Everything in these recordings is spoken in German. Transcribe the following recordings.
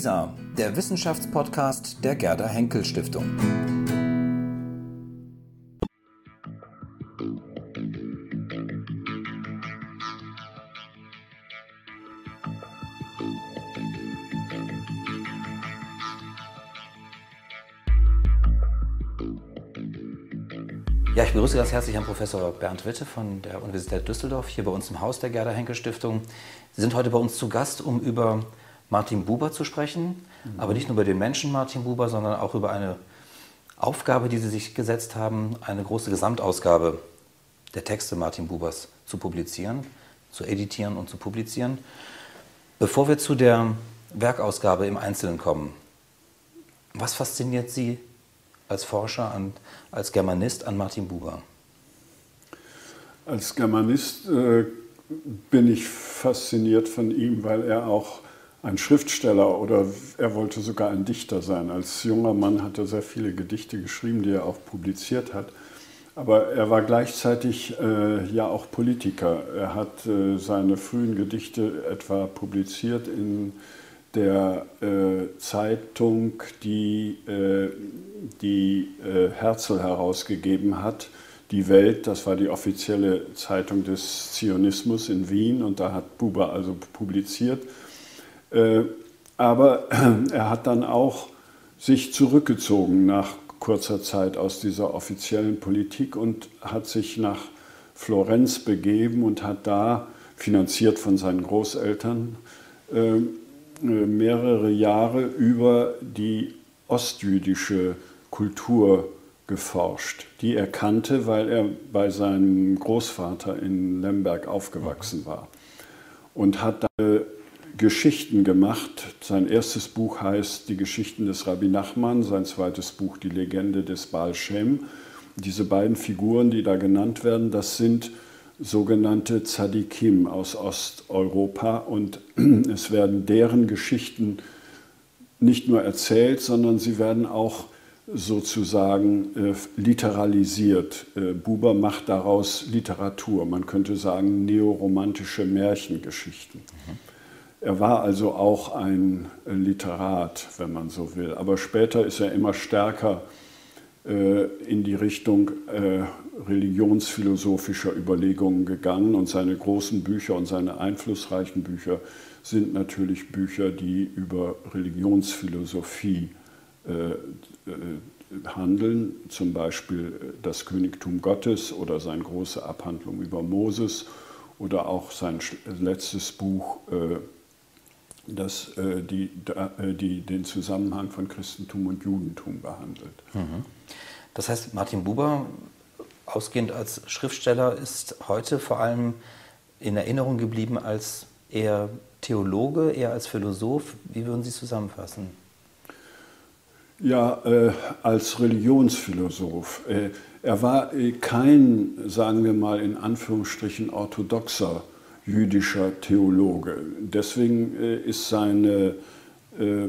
WISA, der Wissenschaftspodcast der Gerda Henkel Stiftung. Ja, ich begrüße ganz herzlich Herrn Professor Bernd Witte von der Universität Düsseldorf hier bei uns im Haus der Gerda Henkel Stiftung. Sie sind heute bei uns zu Gast, um über Martin Buber zu sprechen, mhm. aber nicht nur über den Menschen Martin Buber, sondern auch über eine Aufgabe, die Sie sich gesetzt haben, eine große Gesamtausgabe der Texte Martin Bubers zu publizieren, zu editieren und zu publizieren. Bevor wir zu der Werkausgabe im Einzelnen kommen, was fasziniert Sie als Forscher, an, als Germanist an Martin Buber? Als Germanist äh, bin ich fasziniert von ihm, weil er auch ein Schriftsteller oder er wollte sogar ein Dichter sein. Als junger Mann hat er sehr viele Gedichte geschrieben, die er auch publiziert hat. Aber er war gleichzeitig äh, ja auch Politiker. Er hat äh, seine frühen Gedichte etwa publiziert in der äh, Zeitung, die äh, die äh, Herzl herausgegeben hat. Die Welt, das war die offizielle Zeitung des Zionismus in Wien und da hat Buber also publiziert. Äh, aber er hat dann auch sich zurückgezogen nach kurzer Zeit aus dieser offiziellen Politik und hat sich nach Florenz begeben und hat da, finanziert von seinen Großeltern, äh, mehrere Jahre über die ostjüdische Kultur geforscht, die er kannte, weil er bei seinem Großvater in Lemberg aufgewachsen war. Und hat da Geschichten gemacht. Sein erstes Buch heißt Die Geschichten des Rabbi Nachman, sein zweites Buch Die Legende des Baal Shem. Diese beiden Figuren, die da genannt werden, das sind sogenannte Tzadikim aus Osteuropa und es werden deren Geschichten nicht nur erzählt, sondern sie werden auch sozusagen äh, literalisiert. Äh, Buber macht daraus Literatur, man könnte sagen neoromantische Märchengeschichten. Mhm. Er war also auch ein Literat, wenn man so will, aber später ist er immer stärker äh, in die Richtung äh, religionsphilosophischer Überlegungen gegangen. Und seine großen Bücher und seine einflussreichen Bücher sind natürlich Bücher, die über Religionsphilosophie äh, handeln, zum Beispiel das Königtum Gottes oder seine große Abhandlung über Moses oder auch sein letztes Buch, das die, die den Zusammenhang von Christentum und Judentum behandelt. Mhm. Das heißt, Martin Buber, ausgehend als Schriftsteller, ist heute vor allem in Erinnerung geblieben als eher Theologe, eher als Philosoph. Wie würden Sie es zusammenfassen? Ja, äh, als Religionsphilosoph. Äh, er war äh, kein, sagen wir mal in Anführungsstrichen, orthodoxer jüdischer Theologe. Deswegen äh, ist seine äh,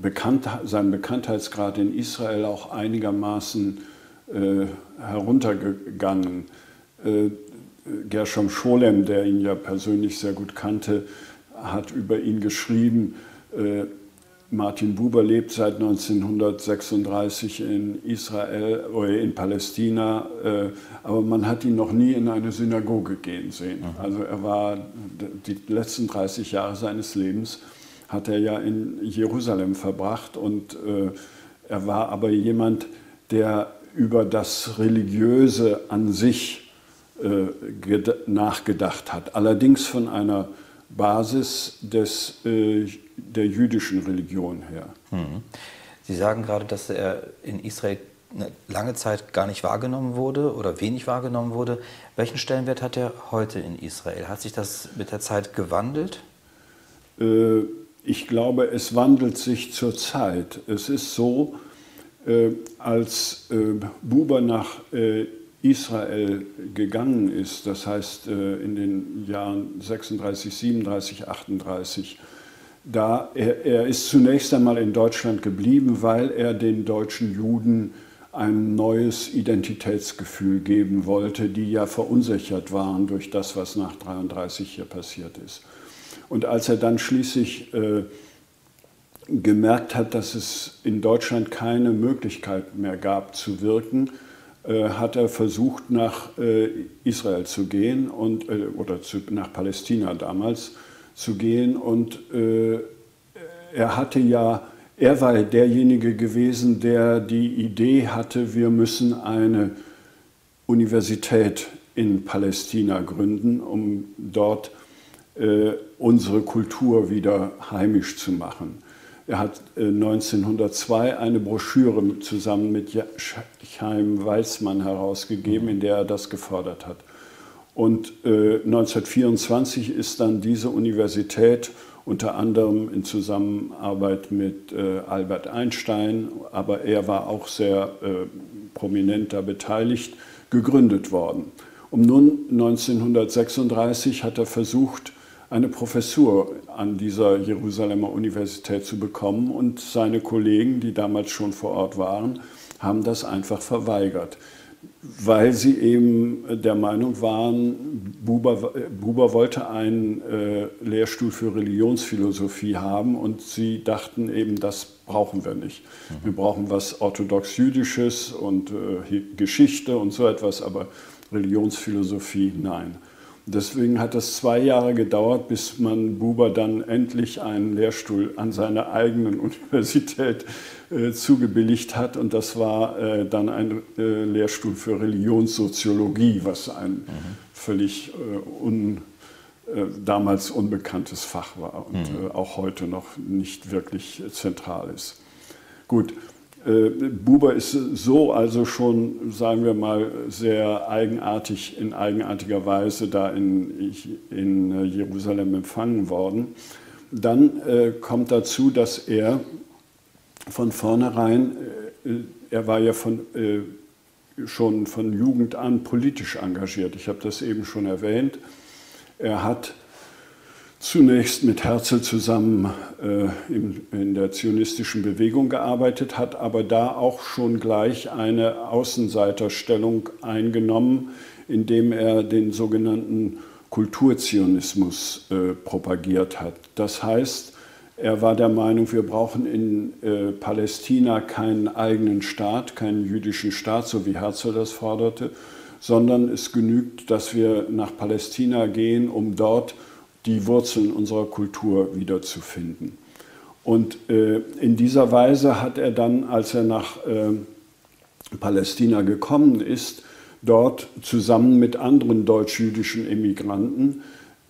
Bekannt, sein Bekanntheitsgrad in Israel auch einigermaßen äh, heruntergegangen. Gershom Scholem, der ihn ja persönlich sehr gut kannte, hat über ihn geschrieben, Martin Buber lebt seit 1936 in Israel oder in Palästina, äh, aber man hat ihn noch nie in eine Synagoge gehen sehen. Mhm. Also er war die letzten 30 Jahre seines Lebens hat er ja in Jerusalem verbracht und äh, er war aber jemand, der über das Religiöse an sich äh, nachgedacht hat, allerdings von einer Basis des, äh, der jüdischen Religion her. Mhm. Sie sagen gerade, dass er in Israel eine lange Zeit gar nicht wahrgenommen wurde oder wenig wahrgenommen wurde. Welchen Stellenwert hat er heute in Israel? Hat sich das mit der Zeit gewandelt? Äh, ich glaube, es wandelt sich zur Zeit. Es ist so, äh, als äh, Buber nach Israel gegangen ist, das heißt äh, in den Jahren 36, 37, 38, da er, er ist zunächst einmal in Deutschland geblieben, weil er den deutschen Juden ein neues Identitätsgefühl geben wollte, die ja verunsichert waren durch das, was nach 33 hier passiert ist. Und als er dann schließlich äh, gemerkt hat, dass es in Deutschland keine Möglichkeit mehr gab zu wirken, hat er versucht, nach äh, Israel zu gehen und, äh, oder zu, nach Palästina damals zu gehen. Und äh, er hatte ja, er war derjenige gewesen, der die Idee hatte, wir müssen eine Universität in Palästina gründen, um dort äh, unsere Kultur wieder heimisch zu machen. Er hat 1902 äh, eine Broschüre zusammen mit Chaim Weizmann herausgegeben, in der er das gefordert hat. Und 1924 äh, ist dann diese Universität unter anderem in Zusammenarbeit mit Albert Einstein, aber er war auch sehr prominent da beteiligt, gegründet worden. Um nun 1936 hat er versucht, eine Professur an dieser Jerusalemer Universität zu bekommen und seine Kollegen, die damals schon vor Ort waren, haben das einfach verweigert, weil sie eben der Meinung waren, Buber, Buber wollte einen äh, Lehrstuhl für Religionsphilosophie haben und sie dachten eben, das brauchen wir nicht. Wir brauchen was orthodox-jüdisches und äh, Geschichte und so etwas, aber Religionsphilosophie nein. Deswegen hat es zwei Jahre gedauert, bis man Buber dann endlich einen Lehrstuhl an seiner eigenen Universität äh, zugebilligt hat. Und das war äh, dann ein äh, Lehrstuhl für Religionssoziologie, was ein mhm. völlig äh, un, äh, damals unbekanntes Fach war und mhm. Äh, auch heute noch nicht wirklich zentral ist. Gut, Buber ist so also schon, sagen wir mal, sehr eigenartig, in eigenartiger Weise da in, in äh, Jerusalem empfangen worden. Dann äh, kommt dazu, dass er von vornherein, äh, er war ja von, äh, schon von Jugend an politisch engagiert. Ich habe das eben schon erwähnt. Er hat zunächst mit Herzl zusammen äh, in, in, der zionistischen Bewegung gearbeitet, hat aber da auch schon gleich eine Außenseiterstellung eingenommen, indem er den sogenannten Kulturzionismus äh, propagiert hat. Das heißt, er war der Meinung, wir brauchen in äh, Palästina keinen eigenen Staat, keinen jüdischen Staat, so wie Herzl das forderte, sondern es genügt, dass wir nach Palästina gehen, um dort die Wurzeln unserer Kultur wiederzufinden. Und äh, in dieser Weise hat er dann, als er nach äh, Palästina gekommen ist, dort zusammen mit anderen deutsch-jüdischen Emigranten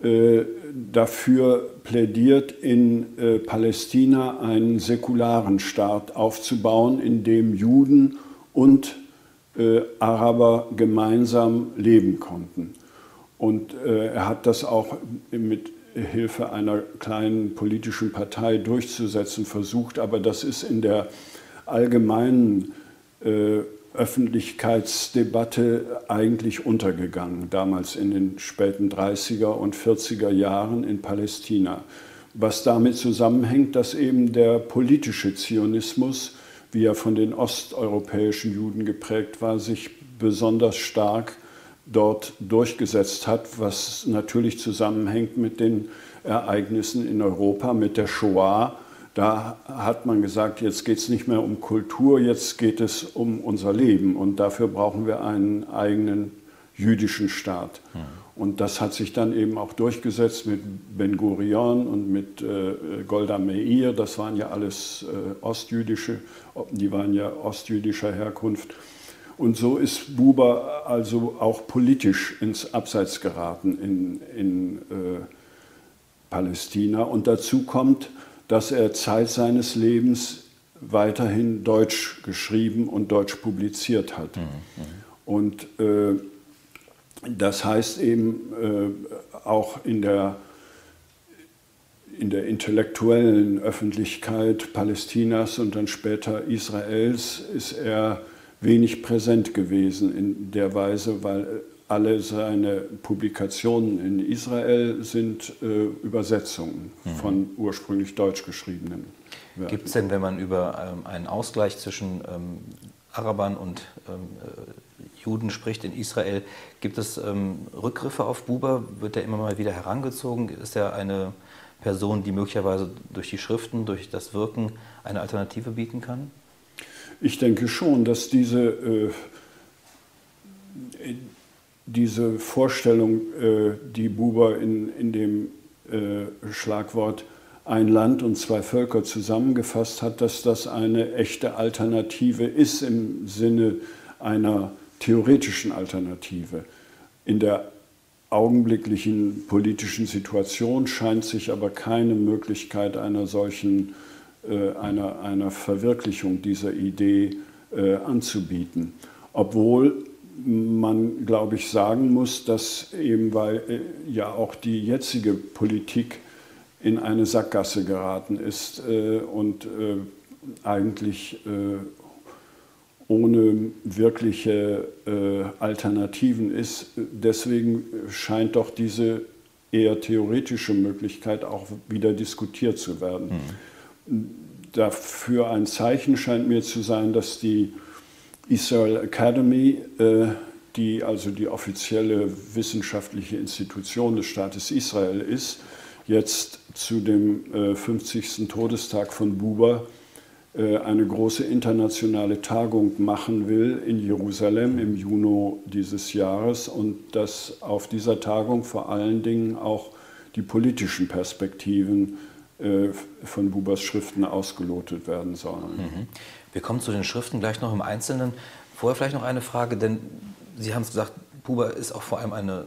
äh, dafür plädiert, in äh, Palästina einen säkularen Staat aufzubauen, in dem Juden und äh, Araber gemeinsam leben konnten. Und äh, er hat das auch mit Hilfe einer kleinen politischen Partei durchzusetzen versucht, aber das ist in der allgemeinen äh, Öffentlichkeitsdebatte eigentlich untergegangen, damals in den späten 30er und 40er Jahren in Palästina. Was damit zusammenhängt, dass eben der politische Zionismus, wie er von den osteuropäischen Juden geprägt war, sich besonders stark dort durchgesetzt hat, was natürlich zusammenhängt mit den Ereignissen in Europa, mit der Shoah. Da hat man gesagt, jetzt geht es nicht mehr um Kultur, jetzt geht es um unser Leben und dafür brauchen wir einen eigenen jüdischen Staat. Mhm. Und das hat sich dann eben auch durchgesetzt mit Ben Gurion und mit äh, Golda Meir. Das waren ja alles äh, ostjüdische, die waren ja ostjüdischer Herkunft. Und so ist Buber also auch politisch ins Abseits geraten in, in äh, Palästina. Und dazu kommt, dass er Zeit seines Lebens weiterhin Deutsch geschrieben und Deutsch publiziert hat. Mhm. mhm. Und äh, das heißt eben äh, auch in der, in der intellektuellen Öffentlichkeit Palästinas und dann später Israels ist er wenig präsent gewesen in der Weise, weil alle seine Publikationen in Israel sind äh, Übersetzungen mhm. von ursprünglich deutsch geschriebenen. Gibt es denn, wenn man über ähm, einen Ausgleich zwischen ähm, Arabern und ähm, äh, Juden spricht in Israel, gibt es ähm, Rückgriffe auf Buber? Wird er immer mal wieder herangezogen? Ist er eine Person, die möglicherweise durch die Schriften, durch das Wirken eine Alternative bieten kann? Ich denke schon, dass diese, äh, diese Vorstellung, äh, die Buber in, in dem äh, Schlagwort ein Land und zwei Völker zusammengefasst hat, dass das eine echte Alternative ist im Sinne einer theoretischen Alternative. In der augenblicklichen politischen Situation scheint sich aber keine Möglichkeit einer solchen, einer, einer Verwirklichung dieser Idee äh, anzubieten. Obwohl man, glaube ich, sagen muss, dass eben, weil äh, ja auch die jetzige Politik in eine Sackgasse geraten ist äh, und äh, eigentlich äh, ohne wirkliche äh, Alternativen ist. Deswegen scheint doch diese eher theoretische Möglichkeit auch wieder diskutiert zu werden. Mhm. Dafür ein Zeichen scheint mir zu sein, dass die Israel Academy, äh, die also die offizielle wissenschaftliche Institution des Staates Israel ist, jetzt zu dem 50. Äh, Todestag von Buber äh, eine große internationale Tagung machen will in Jerusalem im Juni dieses Jahres und dass auf dieser Tagung vor allen Dingen auch die politischen Perspektiven von Bubers Schriften ausgelotet werden sollen. Mhm. Wir kommen zu den Schriften gleich noch im Einzelnen. Vorher vielleicht noch eine Frage, denn Sie haben es gesagt, Buber ist auch vor allem eine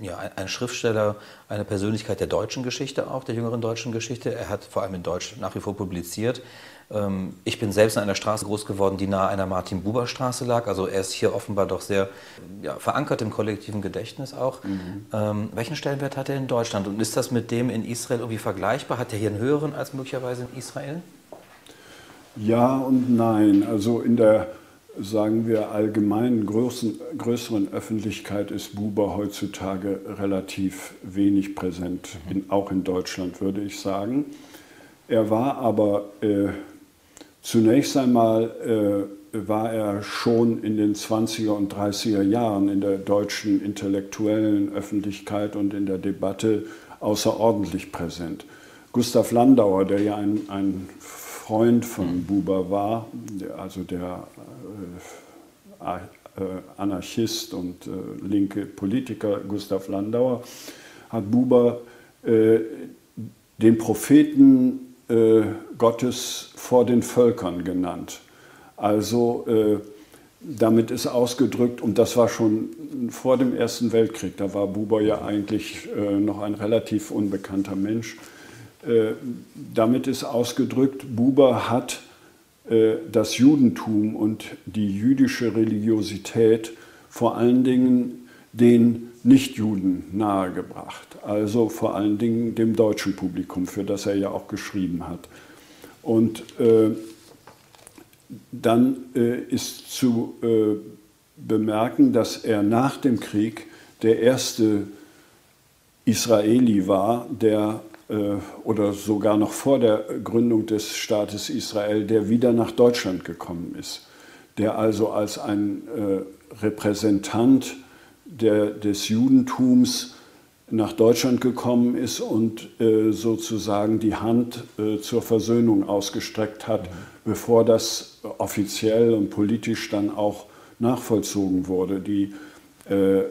ja, ein Schriftsteller, eine Persönlichkeit der deutschen Geschichte auch, der jüngeren deutschen Geschichte. Er hat vor allem in Deutsch nach wie vor publiziert. Ähm, ich bin selbst in einer Straße groß geworden, die nahe einer Martin-Buber-Straße lag. Also er ist hier offenbar doch sehr ja, verankert im kollektiven Gedächtnis auch. Mhm. Ähm, welchen Stellenwert hat er in Deutschland? Und ist das mit dem in Israel irgendwie vergleichbar? Hat er hier einen höheren als möglicherweise in Israel? Ja und nein. Also in der, sagen wir, allgemeinen größeren, größeren Öffentlichkeit ist Buber heutzutage relativ wenig präsent, mhm. in, auch in Deutschland würde ich sagen. Er war aber äh, Zunächst einmal äh, war er schon in den 20er und 30er Jahren in der deutschen intellektuellen Öffentlichkeit und in der Debatte außerordentlich präsent. Gustav Landauer, der ja ein, ein Freund von. Buber war, also der äh, äh, Anarchist und äh, linke Politiker Gustav Landauer, hat Buber den Propheten Gottes vor den Völkern genannt. Also damit ist ausgedrückt, und das war schon vor dem Ersten Weltkrieg, da war Buber ja eigentlich noch ein relativ unbekannter Mensch, damit ist ausgedrückt, Buber hat äh, das Judentum und die jüdische Religiosität vor allen Dingen den Nichtjuden nahegebracht, also vor allen Dingen dem deutschen Publikum, für das er ja auch geschrieben hat. Und äh, dann äh, ist zu äh, bemerken, dass er nach dem Krieg der erste Israeli war, der äh, oder sogar noch vor der Gründung des Staates Israel, der wieder nach Deutschland gekommen ist, der also als ein äh, Repräsentant der, des Judentums nach Deutschland gekommen ist und äh, sozusagen die Hand äh, zur Versöhnung ausgestreckt hat, mhm. bevor das offiziell und politisch dann auch nachvollzogen wurde. Die, äh,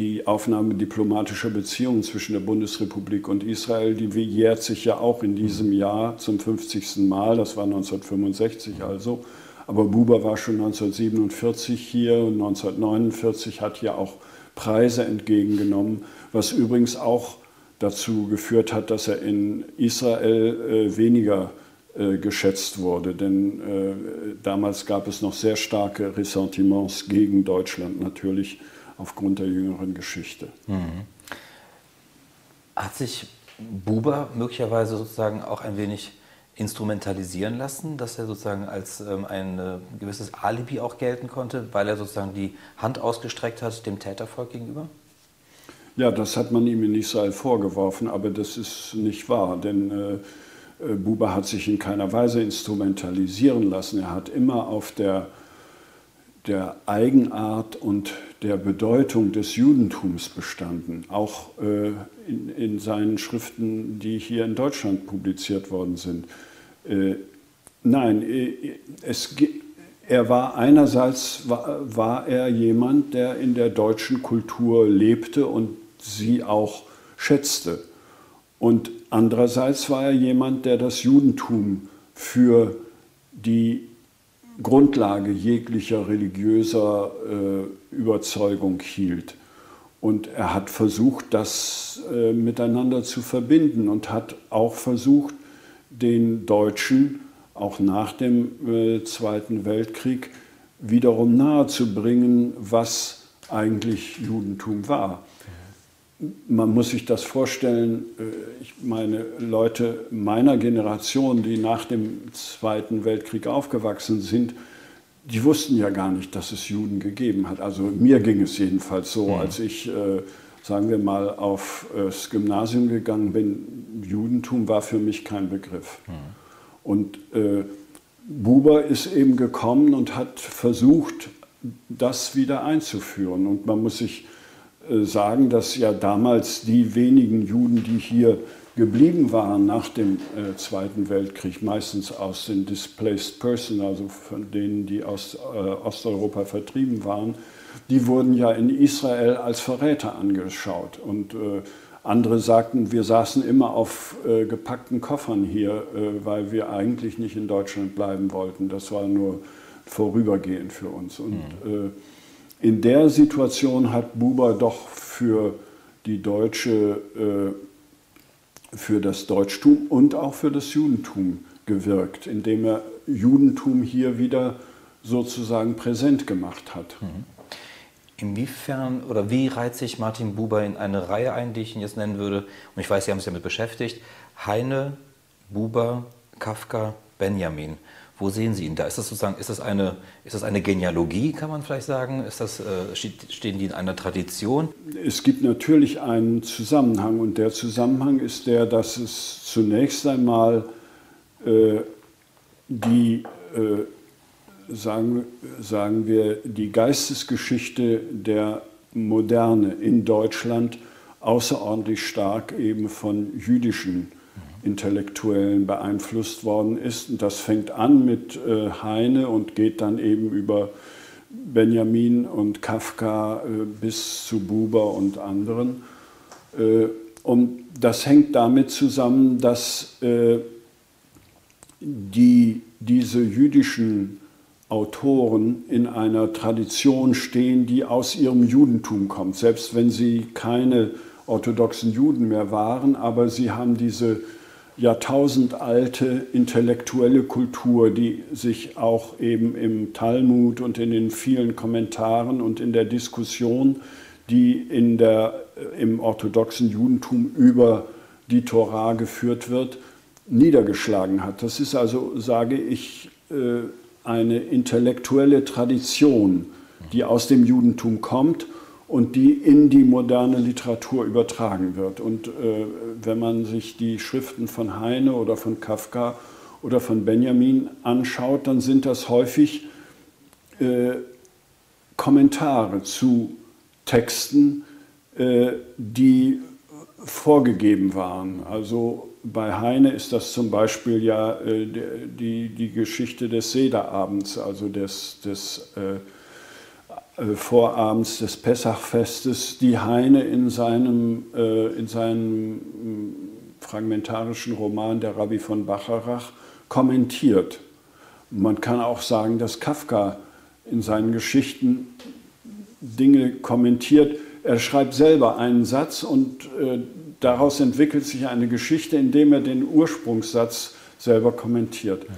die Aufnahme diplomatischer Beziehungen zwischen der Bundesrepublik und Israel, die jährt sich ja auch in diesem. Jahr zum 50. Mal, das war 1965 also. Aber Buber war schon 1947 hier und 1949 hat hier auch Preise entgegengenommen, was übrigens auch dazu geführt hat, dass er in Israel äh, weniger äh, geschätzt wurde. Denn äh, damals gab es noch sehr starke Ressentiments gegen Deutschland, natürlich aufgrund der jüngeren Geschichte. Mhm. Hat sich Buber möglicherweise sozusagen auch ein wenig instrumentalisieren lassen, dass er sozusagen als ähm, ein äh, gewisses Alibi auch gelten konnte, weil er sozusagen die Hand ausgestreckt hat dem Tätervolk gegenüber? Ja, das hat man ihm in Israel vorgeworfen, aber das ist nicht wahr, denn äh, äh, Buber hat sich in keiner Weise instrumentalisieren lassen. Er hat immer auf der der Eigenart und der Bedeutung des Judentums bestanden, auch äh, in, in, seinen Schriften, die hier in Deutschland publiziert worden sind. Äh, nein, äh, es, er war einerseits war, war er jemand, der in der deutschen Kultur lebte und sie auch schätzte. Und andererseits war er jemand, der das Judentum für die Grundlage jeglicher religiöser äh, Überzeugung hielt. Und er hat versucht, das äh, miteinander zu verbinden und hat auch versucht, den Deutschen auch nach dem äh, Zweiten Weltkrieg wiederum nahezubringen, was eigentlich Judentum war man muss sich das vorstellen, äh, ich meine, Leute meiner Generation, die nach dem Zweiten Weltkrieg aufgewachsen sind, die wussten ja gar nicht, dass es Juden gegeben hat. Also mir ging es jedenfalls so, mhm. als ich, äh, sagen wir mal, aufs Gymnasium gegangen bin, Judentum war für mich kein Begriff. Mhm. Und äh, Buber ist eben gekommen und hat versucht, das wieder einzuführen. Und man muss sich sagen, dass ja damals die wenigen Juden, die hier geblieben waren nach dem äh, Zweiten Weltkrieg, meistens aus den Displaced Person, also von denen, die aus äh, Osteuropa vertrieben waren, die wurden ja in Israel als Verräter angeschaut. Und äh, andere sagten, wir saßen immer auf äh, gepackten Koffern hier, äh, weil wir eigentlich nicht in Deutschland bleiben wollten. Das war nur vorübergehend für uns. Und mhm in der Situation hat Buber doch für die deutsche, äh, für das Deutschtum und auch für das Judentum gewirkt, indem er Judentum hier wieder sozusagen präsent gemacht hat. Mhm. Inwiefern oder wie reiht sich Martin Buber in eine Reihe ein, die ich ihn jetzt nennen würde? Und ich weiß, Sie haben sich damit beschäftigt. Heine, Buber, Kafka, Benjamin. Wo sehen Sie ihn da? Ist das sozusagen, ist das eine, ist das eine Genealogie, kann man vielleicht sagen? Ist das, äh, stehen die in einer Tradition? Es gibt natürlich einen Zusammenhang und der Zusammenhang ist der, dass es zunächst einmal äh, die, äh, sagen, sagen wir, die Geistesgeschichte der Moderne in Deutschland außerordentlich stark eben von jüdischen Intellektuellen beeinflusst worden ist. Und das fängt an mit äh, Heine und geht dann eben über Benjamin und Kafka äh, bis zu Buber und anderen. Äh, und das hängt damit zusammen, dass die, diese jüdischen Autoren in einer Tradition stehen, die aus ihrem Judentum kommt, selbst wenn sie keine orthodoxen Juden mehr waren, aber sie haben diese jahrtausendalte intellektuelle Kultur, die sich auch eben im Talmud und in den vielen Kommentaren und in der Diskussion, die in der, äh, im orthodoxen Judentum über die Torah geführt wird, niedergeschlagen hat. Das ist also, sage ich, äh, eine intellektuelle Tradition, die aus dem Judentum kommt und die in die moderne Literatur übertragen wird. Und äh, wenn man sich die Schriften von Heine oder von Kafka oder von Benjamin anschaut, dann sind das häufig äh, Kommentare zu Texten, äh, die vorgegeben waren. Also bei Heine ist das zum Beispiel ja äh, die, die Geschichte des Sederabends, also des, des äh, vorabends des Pessachfestes die Heine in seinem, äh, in seinem mm, fragmentarischen Roman Der Rabbi von Bacharach kommentiert. Man kann auch sagen, dass Kafka in seinen Geschichten Dinge kommentiert. Er schreibt selber einen Satz und äh, daraus entwickelt sich eine Geschichte, indem er den Ursprungssatz selber kommentiert. Ja.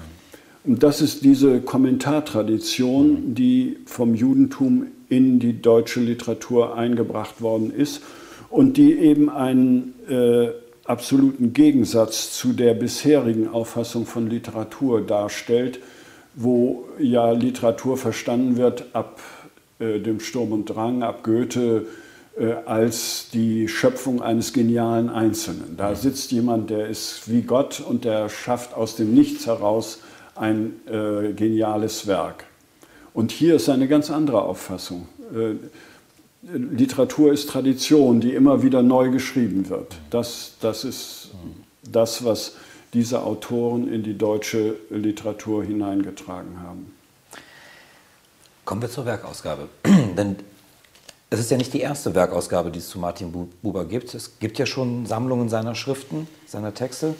Und das ist diese Kommentartradition, die vom Judentum in die deutsche Literatur eingebracht worden ist und die eben einen äh, absoluten Gegensatz zu der bisherigen Auffassung von Literatur darstellt, wo ja Literatur verstanden wird ab äh, dem Sturm und Drang, ab Goethe, äh, als die Schöpfung eines genialen Einzelnen. Da sitzt jemand, der ist wie Gott und der schafft aus dem Nichts heraus ein äh, geniales Werk. Und hier ist eine ganz andere Auffassung. Äh, Literatur ist Tradition, die immer wieder neu geschrieben wird. Das, das ist das, was diese Autoren in die deutsche Literatur hineingetragen haben. Kommen wir zur Werkausgabe. Denn es ist ja nicht die erste Werkausgabe, die es zu Martin Buber gibt. Es gibt ja schon Sammlungen seiner Schriften, seiner Texte.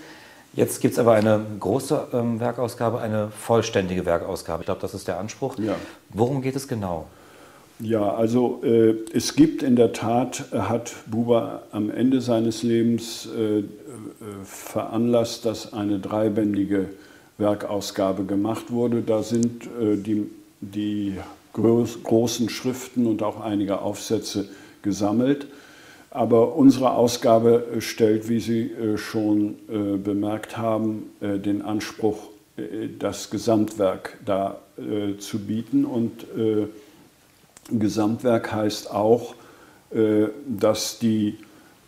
Jetzt gibt es aber eine große ähm, Werkausgabe, eine vollständige Werkausgabe. Ich glaube, das ist der Anspruch. Ja. Worum geht es genau? Ja, also äh, es gibt in der Tat, hat Buber am Ende seines Lebens äh, äh, veranlasst, dass eine dreibändige Werkausgabe gemacht wurde. Da sind äh, die, die groß, großen Schriften und auch einige Aufsätze gesammelt. Aber unsere Ausgabe stellt, wie Sie äh, schon äh, bemerkt haben, äh, den Anspruch, das Gesamtwerk da zu bieten. Und Gesamtwerk heißt auch, dass die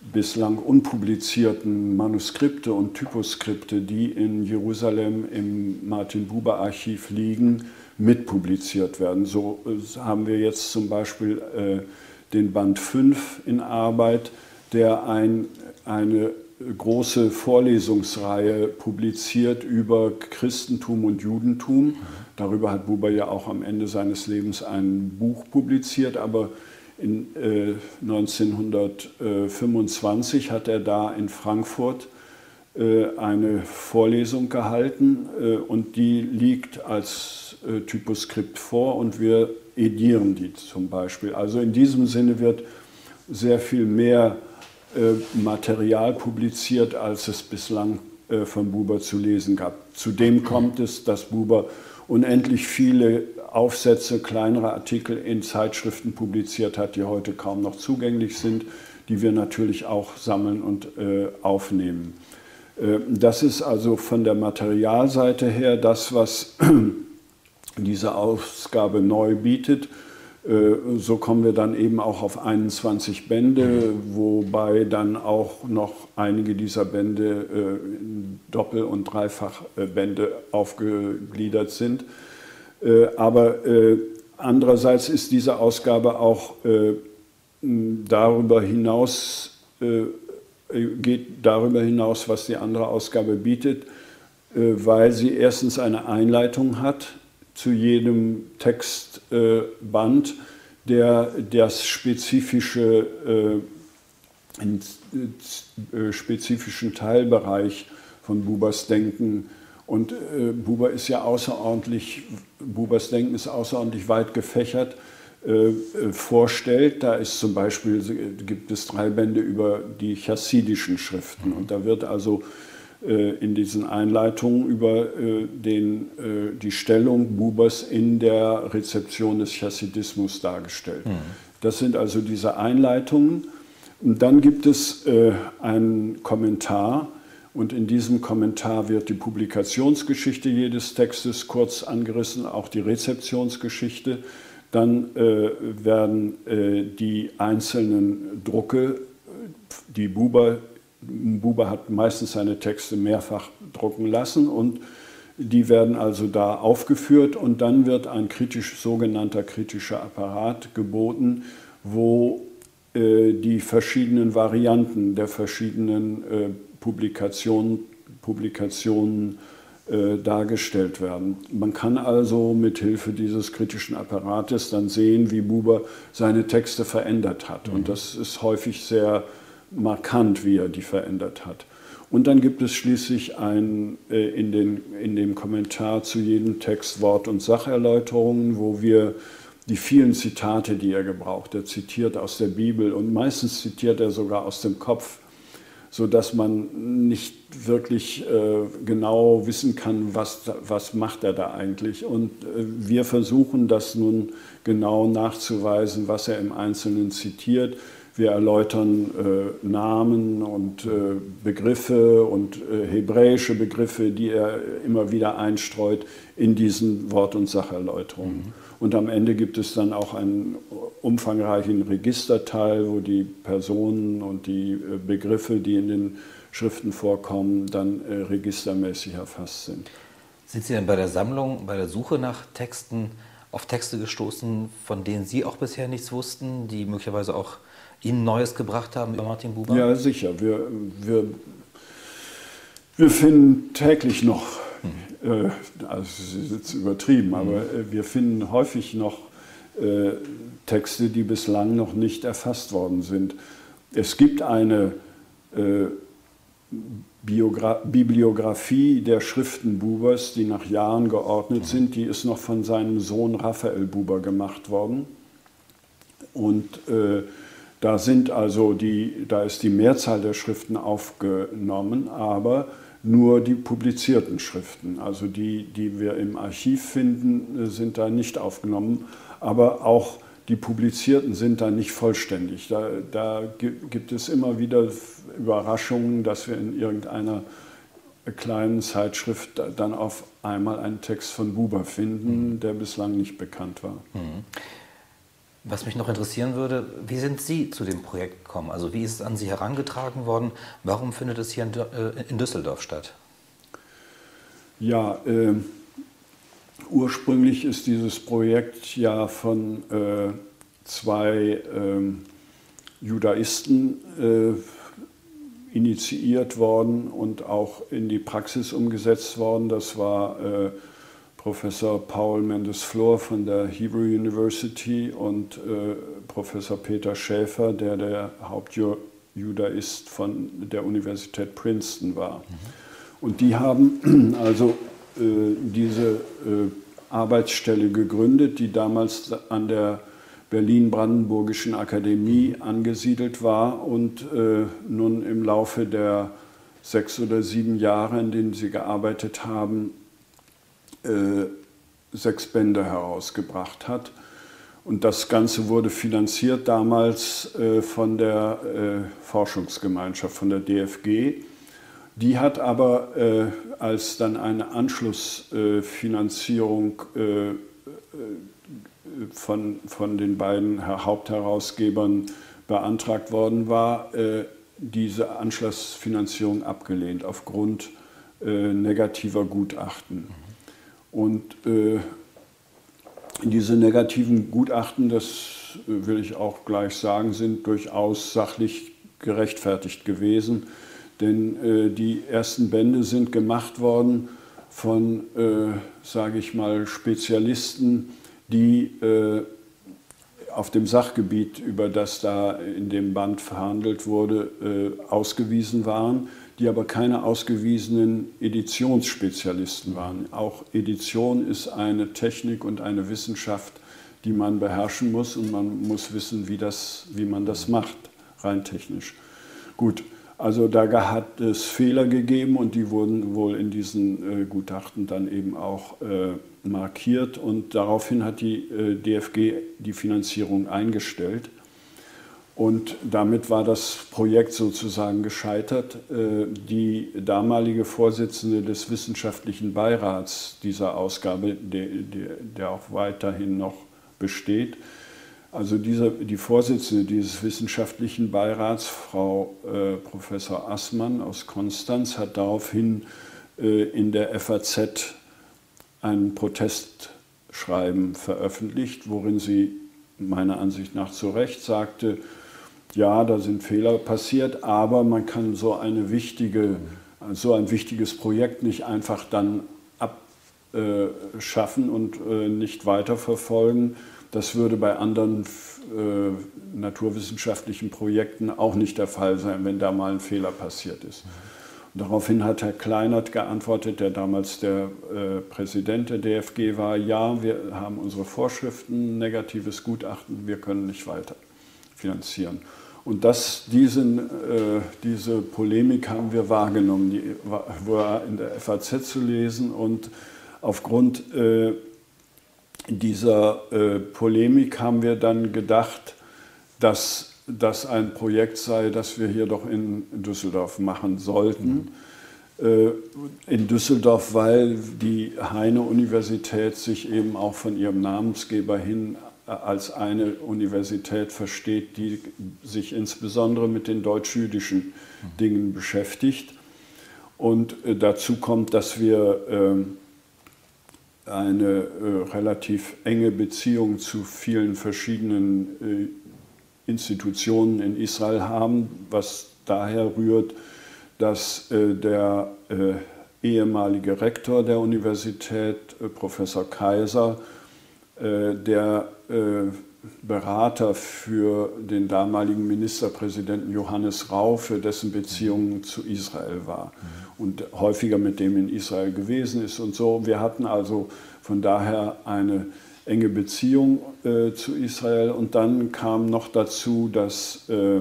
bislang unpublizierten Manuskripte und Typoskripte, die in Jerusalem im Martin-Buber-Archiv liegen, mitpubliziert werden. So haben wir jetzt zum Beispiel den Band 5 in Arbeit, der ein, eine große Vorlesungsreihe publiziert über Christentum und Judentum. Darüber hat Buber ja auch am Ende seines Lebens ein Buch publiziert, aber in, äh, 1925 hat er da in Frankfurt äh, eine Vorlesung gehalten äh, und die liegt als äh, Typoskript vor und wir edieren die zum Beispiel. Also in diesem Sinne wird sehr viel mehr Material publiziert, als es bislang von Buber zu lesen gab. Zudem kommt es, dass Buber unendlich viele Aufsätze, kleinere Artikel in Zeitschriften publiziert hat, die heute kaum noch zugänglich sind, die wir natürlich auch sammeln und aufnehmen. Äh, das ist also von der Materialseite her das, was diese Ausgabe neu bietet. Äh, so kommen wir dann eben auch auf 21 Bände, wobei dann auch noch einige dieser Bände äh, Doppel- und Dreifachbände aufgegliedert sind. Aber andererseits ist diese Ausgabe auch darüber hinaus geht darüber hinaus, was die andere Ausgabe bietet, äh, weil sie erstens eine Einleitung hat zu jedem Textband, der das spezifische, einen äh, spezifischen Teilbereich von Bubers Denken und Buber ist ja außerordentlich, Bubers Denken ist außerordentlich weit gefächert äh, vorstellt. Da ist zum Beispiel, gibt es drei Bände über die chassidischen Schriften und da wird also äh, in diesen Einleitungen über äh, den, die Stellung Bubers in der Rezeption des Chassidismus dargestellt. Mhm. Das sind also diese Einleitungen. Und dann gibt es einen Kommentar, und in diesem Kommentar wird die Publikationsgeschichte jedes Textes kurz angerissen, auch die Rezeptionsgeschichte. Dann äh, werden äh, die einzelnen Drucke, die Buber, Buber hat meistens seine Texte mehrfach drucken lassen und die werden also da aufgeführt und dann wird ein kritisch, sogenannter kritischer Apparat geboten, wo äh, die verschiedenen Varianten der verschiedenen äh, Publikationen, Publikationen äh, dargestellt werden. Man kann also mit Hilfe dieses kritischen Apparates dann sehen, wie Buber seine Texte verändert hat. Und mhm. das ist häufig sehr markant, wie er die verändert hat. Und dann gibt es schließlich ein, äh, in, den, in dem Kommentar zu jedem Text Wort- und Sacherläuterungen, wo wir die vielen Zitate, die er gebraucht, er zitiert aus der Bibel und meistens zitiert er sogar aus dem Kopf sodass man nicht wirklich äh, genau wissen kann, was, was macht er da eigentlich. Und äh, wir versuchen das nun genau nachzuweisen, was er im Einzelnen zitiert. Wir erläutern äh, Namen und äh, Begriffe und äh, hebräische Begriffe, die er immer wieder einstreut in diesen Wort- und Sacherläuterungen. Mhm. Und am Ende gibt es dann auch einen umfangreichen Registerteil, wo die Personen und die äh, Begriffe, die in den Schriften vorkommen, dann äh, registermäßig erfasst sind. Sind Sie denn bei der Sammlung, bei der Suche nach Texten auf Texte gestoßen, von denen Sie auch bisher nichts wussten, die möglicherweise auch Ihnen Neues gebracht haben über Martin Buber? Ja, sicher. Wir, wir, wir finden täglich noch, hm. äh, also es ist jetzt übertrieben, hm. aber äh, wir finden häufig noch äh, Texte, die bislang noch nicht erfasst worden sind. Es gibt eine äh, Biogra Bibliografie der Schriften Bubers, die nach Jahren geordnet mhm. sind, die ist noch von seinem Sohn Raphael Buber gemacht worden. Und äh, da sind also die, da ist die Mehrzahl der Schriften aufgenommen, aber nur die publizierten Schriften, also die, die wir im Archiv finden, sind da nicht aufgenommen. Aber auch die publizierten sind da nicht vollständig. Da, da gibt es immer wieder Überraschungen, dass wir in irgendeiner kleinen Zeitschrift dann auf einmal einen Text von Buber finden, der bislang nicht bekannt war. Mhm. Was mich noch interessieren würde, wie sind Sie zu dem Projekt gekommen? Also wie ist es an Sie herangetragen worden? Warum findet es hier in, äh, Düsseldorf statt? Ja, äh, Ursprünglich ist dieses Projekt ja von äh, zwei ähm, Judaisten äh, initiiert worden und auch in die Praxis umgesetzt worden. Das war äh, Professor Paul Mendes-Flor von der Hebrew University und äh, Professor Peter Schäfer, der der Hauptjudaist von der Universität Princeton war. Mhm. Und die haben also äh, diese äh, Arbeitsstelle gegründet, die damals an der Berlin-Brandenburgischen Akademie angesiedelt war und äh, nun im Laufe der sechs oder sieben Jahre, in denen sie gearbeitet haben, sechs Bände herausgebracht hat. Und das Ganze wurde finanziert damals von der Forschungsgemeinschaft, von der DFG. Die hat aber, äh, als dann eine Anschlussfinanzierung äh, äh, von, von den beiden Hauptherausgebern beantragt worden war, äh, diese Anschlussfinanzierung abgelehnt aufgrund äh, negativer Gutachten. Und äh, diese negativen Gutachten, das will ich auch gleich sagen, sind durchaus sachlich gerechtfertigt gewesen. Denn äh, die ersten Bände sind gemacht worden von, äh, sage ich mal, Spezialisten, die äh, auf dem Sachgebiet, über das da in dem Band verhandelt wurde, äh, ausgewiesen waren, die aber keine ausgewiesenen Editionsspezialisten waren. Auch Edition ist eine Technik und eine Wissenschaft, die man beherrschen muss und man muss wissen, wie, das, wie man das macht, rein technisch. Gut, also da hat es Fehler gegeben und die wurden wohl in diesen äh, Gutachten dann eben auch äh, markiert und daraufhin hat die äh, DFG die Finanzierung eingestellt. Und damit war das Projekt sozusagen gescheitert. Äh, die damalige Vorsitzende des wissenschaftlichen Beirats dieser Ausgabe, der, auch weiterhin noch besteht, also diese, die Vorsitzende dieses wissenschaftlichen Beirats, Frau äh, Professor Assmann aus Konstanz, hat daraufhin äh, in der FAZ ein Protestschreiben veröffentlicht, worin sie meiner Ansicht nach zu Recht sagte, ja, da sind Fehler passiert, aber man kann so, eine wichtige, so ein wichtiges Projekt nicht einfach dann abschaffen und äh, nicht weiterverfolgen das würde bei anderen äh, naturwissenschaftlichen Projekten auch nicht der Fall sein, wenn da mal ein Fehler passiert ist. Und daraufhin hat Herr Kleinert geantwortet, der damals der äh, Präsident der DFG war, ja, wir haben unsere Vorschriften, negatives Gutachten, wir können nicht weiter finanzieren. Und das, diesen, äh, diese Polemik haben wir wahrgenommen, die war in der FAZ zu lesen und aufgrund äh, dieser äh, Polemik haben wir dann gedacht, dass das ein Projekt sei, das wir hier doch in Düsseldorf machen sollten. Mhm. Äh, in Düsseldorf, weil die Heine-Universität sich eben auch von ihrem Namensgeber hin als eine Universität versteht, die sich insbesondere mit den deutsch-jüdischen. Dingen beschäftigt. Und äh, dazu kommt, dass wir ähm, eine äh, relativ enge Beziehung zu vielen verschiedenen äh, Institutionen in Israel haben, was daher rührt, dass der ehemalige Rektor der Universität, Professor Kaiser, der Berater für den damaligen Ministerpräsidenten Johannes Rau, für dessen Beziehungen zu Israel war und häufiger mit dem in Israel gewesen ist und so. Wir hatten also von daher eine enge Beziehung äh, zu Israel und dann kam noch dazu, dass äh,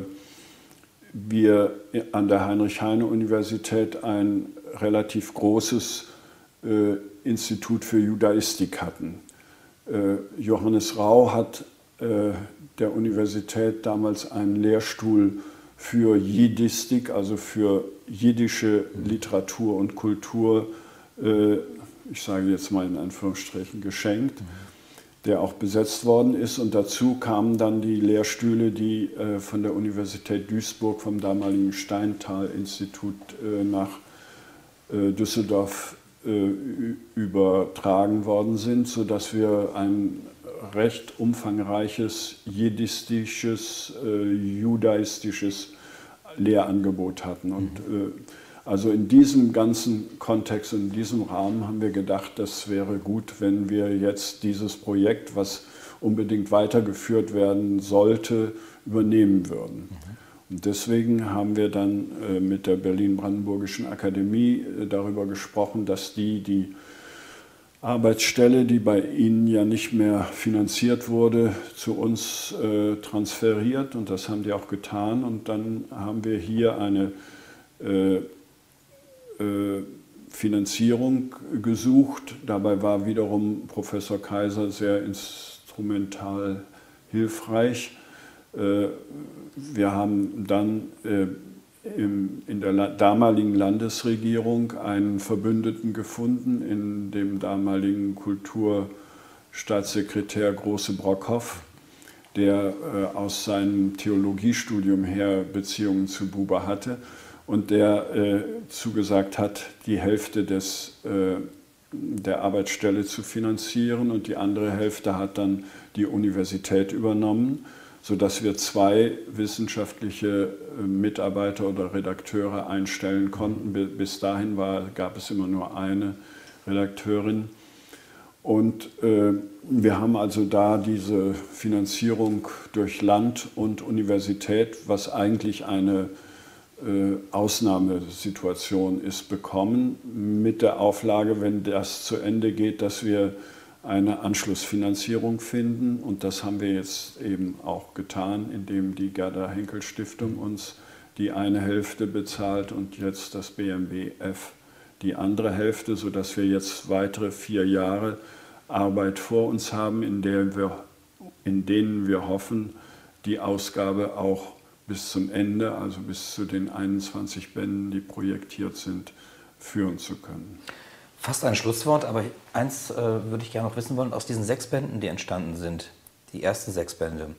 wir an der Heinrich-Heine-Universität ein relativ großes äh, Institut für Judaistik hatten. Äh, Johannes Rau hat äh, der Universität damals einen Lehrstuhl für Jiddistik, also für jiddische Literatur und Kultur, äh, ich sage jetzt mal in Anführungsstrichen, geschenkt, der auch besetzt worden ist. Und dazu kamen dann die Lehrstühle, die von der Universität Duisburg, vom damaligen Steintal-Institut nach Düsseldorf übertragen worden sind, sodass wir ein recht umfangreiches jiddistisches, äh, judaistisches Lehrangebot hatten. Und mhm. äh, also in diesem ganzen Kontext, in diesem Rahmen haben wir gedacht, das wäre gut, wenn wir jetzt dieses Projekt, was unbedingt weitergeführt werden sollte, übernehmen würden. Mhm. Und deswegen haben wir dann äh, mit der Berlin-Brandenburgischen Akademie äh, darüber gesprochen, dass die die Arbeitsstelle, die bei Ihnen ja nicht mehr finanziert wurde, zu uns äh, transferiert und das haben die auch getan. Und dann haben wir hier eine Finanzierung gesucht. Dabei war wiederum Professor Kaiser sehr instrumental hilfreich. Äh, wir haben dann äh, in der damaligen Landesregierung einen Verbündeten gefunden, in dem damaligen Kulturstaatssekretär Große Brockhoff, der äh, aus seinem Theologiestudium her Beziehungen zu Buber hatte und der zugesagt hat, die Hälfte des, der Arbeitsstelle zu finanzieren und die andere Hälfte hat dann die Universität übernommen sodass wir zwei wissenschaftliche äh, Mitarbeiter oder Redakteure einstellen konnten. Bis dahin war, gab es immer nur eine Redakteurin. Und äh, wir haben also da diese Finanzierung durch Land und Universität, was eigentlich eine äh, Ausnahmesituation ist, bekommen, mit der Auflage, wenn das zu Ende geht, dass wir eine Anschlussfinanzierung finden. Und das haben wir jetzt eben auch getan, indem die Gerda Henkel Stiftung uns die eine Hälfte bezahlt und jetzt das BMBF die andere Hälfte, sodass wir jetzt weitere vier Jahre Arbeit vor uns haben, in, der wir, in denen wir hoffen, die Ausgabe auch bis zum Ende, also bis zu den 21 Bänden, die projektiert sind, führen zu können. Fast ein Schlusswort, aber eins äh, würde ich gerne noch wissen wollen. Aus diesen sechs Bänden, die entstanden sind, die ersten sechs Bände,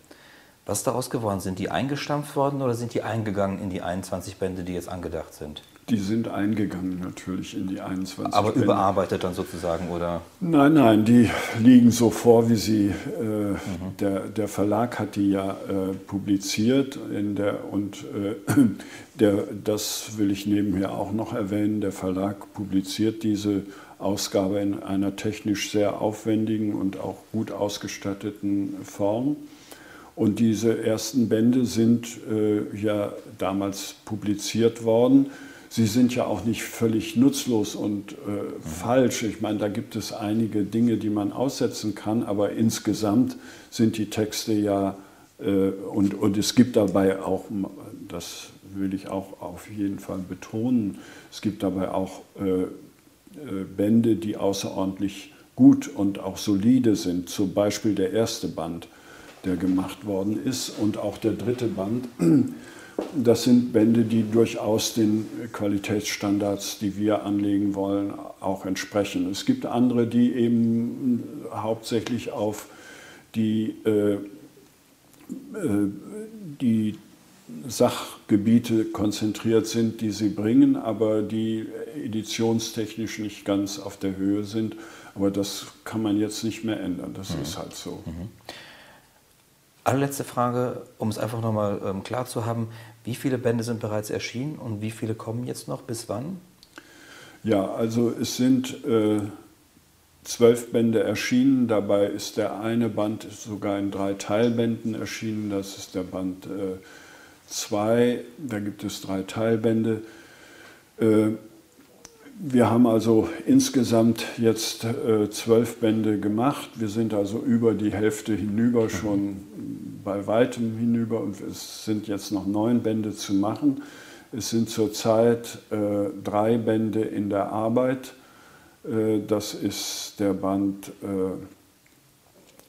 was daraus geworden? Sind die eingestampft worden oder sind die eingegangen in die 21 Bände, die jetzt angedacht sind? Die sind eingegangen natürlich in die 21. Aber Bände. überarbeitet dann sozusagen, oder? Nein, nein, die liegen so vor, wie sie. Äh, mhm. der, der Verlag hat die ja äh, publiziert in der, und äh, der, das will ich nebenher auch noch erwähnen. Der Verlag publiziert diese Ausgabe in einer technisch sehr aufwendigen und auch gut ausgestatteten Form. Und diese ersten Bände sind äh, ja damals publiziert worden sie sind ja auch nicht völlig nutzlos und äh, falsch. Ich meine, da gibt es einige Dinge, die man aussetzen kann, aber insgesamt sind die Texte ja, äh, und, und es gibt dabei auch, das will ich auch auf jeden Fall betonen, es gibt dabei auch äh, äh Bände, die außerordentlich gut und auch solide sind. Zum Beispiel der erste Band, der gemacht worden ist und auch der dritte Band das sind Bände, die durchaus den Qualitätsstandards, die wir anlegen wollen, auch entsprechen. Es gibt andere, die eben hauptsächlich auf die, äh, äh die Sachgebiete konzentriert sind, die sie bringen, aber die editionstechnisch nicht ganz auf der Höhe sind. Aber das kann man jetzt nicht mehr ändern. Das mhm. ist halt so. Mhm. Allerletzte Frage, um es einfach nochmal ähm, klar zu haben. Wie viele Bände sind bereits erschienen und wie viele kommen jetzt noch? Bis wann? Ja, also es sind äh, zwölf Bände erschienen. Dabei ist der eine Band sogar in drei Teilbänden erschienen. Das ist der Band 2. Äh, da gibt es drei Teilbände. Äh, wir haben also insgesamt jetzt äh, zwölf Bände gemacht. Wir sind also über die Hälfte hinüber, schon bei weitem hinüber und es sind jetzt noch neun Bände zu machen. Es sind zurzeit äh, drei Bände in der Arbeit. Äh, das ist der Band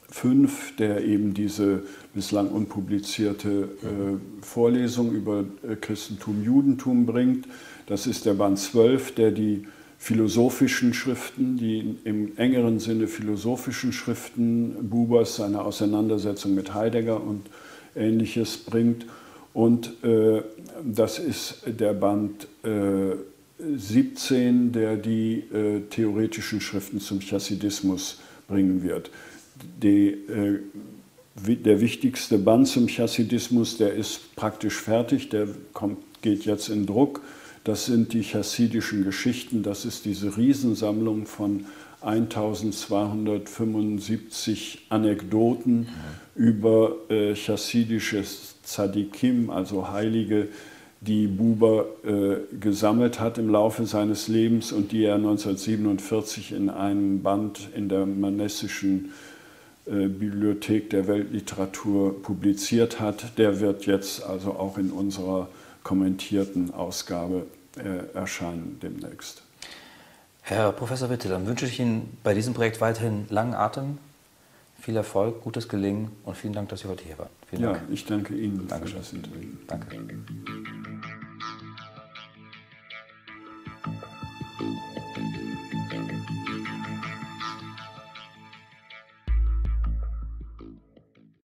5, äh, der eben diese bislang unpublizierte äh, Vorlesung über Christentum, Judentum bringt. Das ist der Band 12, der die philosophischen Schriften, die im engeren Sinne philosophischen Schriften Bubers, seine Auseinandersetzung mit Heidegger und ähnliches bringt. Und äh, das ist der Band äh, 17, der die äh, theoretischen Schriften zum Chassidismus bringen wird. Die, äh, der wichtigste Band zum Chassidismus, der ist praktisch fertig, der kommt, geht jetzt in Druck. Das sind die chassidischen Geschichten, das ist diese Riesensammlung von 1275 Anekdoten mhm. über äh, chassidische Tzadikim, also Heilige, die Buber äh, gesammelt hat im Laufe seines Lebens und die er 1947 in einem Band in der manessischen äh, Bibliothek der Weltliteratur publiziert hat. Der wird jetzt also auch in unserer kommentierten Ausgabe erscheinen demnächst. Herr Professor Witte, dann wünsche ich Ihnen bei diesem Projekt weiterhin langen Atem, viel Erfolg, gutes Gelingen und vielen Dank, dass Sie heute hier waren. Vielen ja, ich danke Ihnen Dankeschön. für das Interview. Danke.